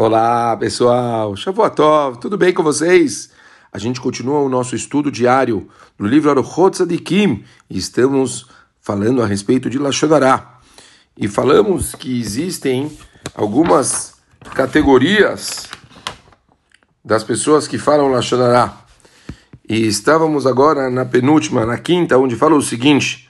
Olá, pessoal. Shavuotov, tudo bem com vocês? A gente continua o nosso estudo diário no livro Aruchot Kim e estamos falando a respeito de Lashonará. E falamos que existem algumas categorias das pessoas que falam Lashonará. E estávamos agora na penúltima, na quinta, onde fala o seguinte: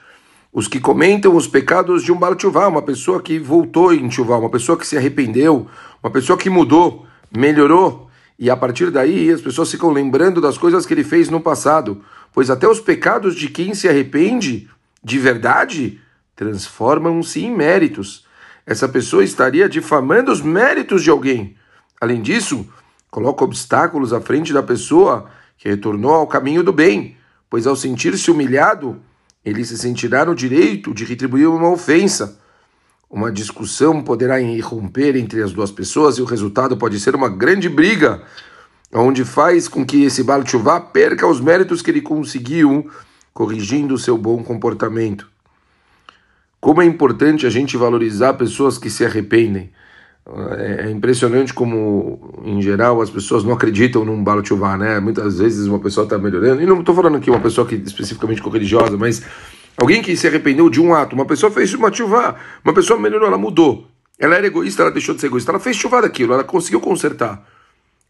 os que comentam os pecados de um Baal uma pessoa que voltou em Tchuvá, uma pessoa que se arrependeu, uma pessoa que mudou, melhorou, e a partir daí as pessoas ficam lembrando das coisas que ele fez no passado, pois até os pecados de quem se arrepende de verdade transformam-se em méritos. Essa pessoa estaria difamando os méritos de alguém. Além disso, coloca obstáculos à frente da pessoa que retornou ao caminho do bem, pois ao sentir-se humilhado, ele se sentirá no direito de retribuir uma ofensa. Uma discussão poderá irromper entre as duas pessoas e o resultado pode ser uma grande briga, onde faz com que esse Baal Tshuva perca os méritos que ele conseguiu corrigindo o seu bom comportamento. Como é importante a gente valorizar pessoas que se arrependem. É, é impressionante como, em geral, as pessoas não acreditam num Tshuva, né? Muitas vezes uma pessoa está melhorando, e não estou falando aqui uma pessoa que especificamente religiosa, mas Alguém que se arrependeu de um ato, uma pessoa fez uma chuva, uma pessoa melhorou, ela mudou. Ela era egoísta, ela deixou de ser egoísta. Ela fez chuva daquilo, ela conseguiu consertar.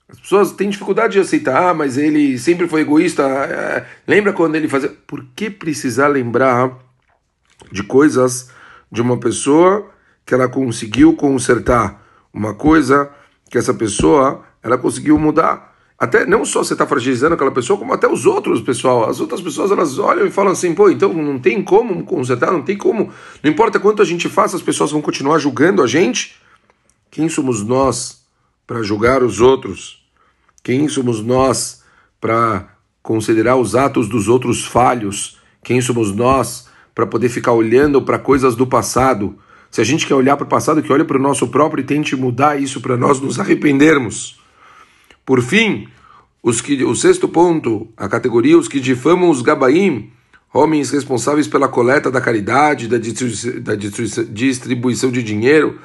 As pessoas têm dificuldade de aceitar, ah, mas ele sempre foi egoísta. É, lembra quando ele fazia. Por que precisar lembrar de coisas de uma pessoa que ela conseguiu consertar? Uma coisa que essa pessoa ela conseguiu mudar. Até não só você está fragilizando aquela pessoa, como até os outros, pessoal. As outras pessoas elas olham e falam assim, pô, então não tem como consertar, não tem como. Não importa quanto a gente faça, as pessoas vão continuar julgando a gente. Quem somos nós para julgar os outros? Quem somos nós para considerar os atos dos outros falhos? Quem somos nós para poder ficar olhando para coisas do passado? Se a gente quer olhar para o passado, que olhe para o nosso próprio e tente mudar isso para nós nos arrependermos. Por fim, os que, o sexto ponto, a categoria os que difamam os gabaim, homens responsáveis pela coleta da caridade, da, da distribuição de dinheiro,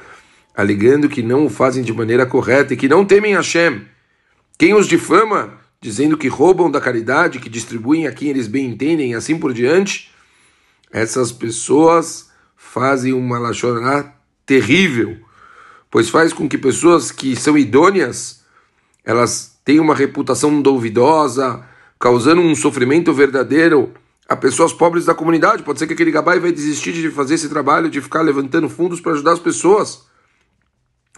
alegando que não o fazem de maneira correta e que não temem Hashem. Quem os difama, dizendo que roubam da caridade, que distribuem a quem eles bem entendem e assim por diante, essas pessoas fazem uma lachonará terrível, pois faz com que pessoas que são idôneas elas têm uma reputação duvidosa, causando um sofrimento verdadeiro a pessoas pobres da comunidade. Pode ser que aquele gabai vai desistir de fazer esse trabalho, de ficar levantando fundos para ajudar as pessoas.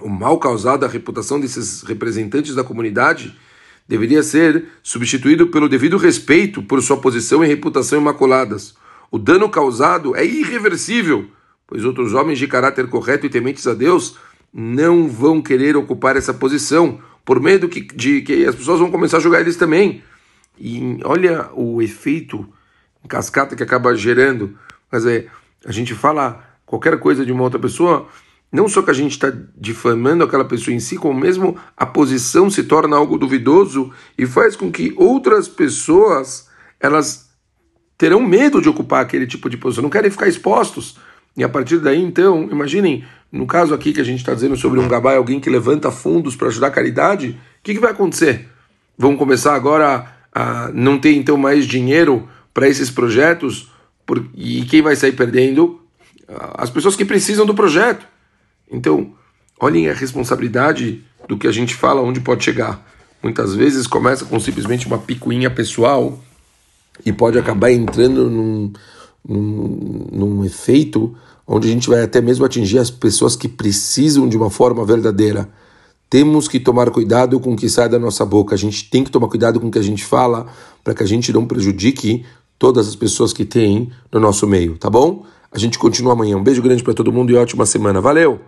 O mal causado à reputação desses representantes da comunidade deveria ser substituído pelo devido respeito por sua posição e reputação imaculadas. O dano causado é irreversível, pois outros homens de caráter correto e tementes a Deus não vão querer ocupar essa posição por medo que, de que as pessoas vão começar a jogar eles também. E olha o efeito cascata que acaba gerando. Mas é, a gente fala qualquer coisa de uma outra pessoa, não só que a gente está difamando aquela pessoa em si, como mesmo a posição se torna algo duvidoso e faz com que outras pessoas elas terão medo de ocupar aquele tipo de posição, não querem ficar expostos. E a partir daí, então, imaginem, no caso aqui que a gente está dizendo sobre um gabai, alguém que levanta fundos para ajudar a caridade, o que, que vai acontecer? Vão começar agora a não ter então mais dinheiro para esses projetos? Por, e quem vai sair perdendo? As pessoas que precisam do projeto. Então, olhem a responsabilidade do que a gente fala, onde pode chegar. Muitas vezes começa com simplesmente uma picuinha pessoal e pode acabar entrando num, num, num efeito onde a gente vai até mesmo atingir as pessoas que precisam de uma forma verdadeira. Temos que tomar cuidado com o que sai da nossa boca. A gente tem que tomar cuidado com o que a gente fala para que a gente não prejudique todas as pessoas que tem no nosso meio, tá bom? A gente continua amanhã. Um beijo grande para todo mundo e ótima semana. Valeu!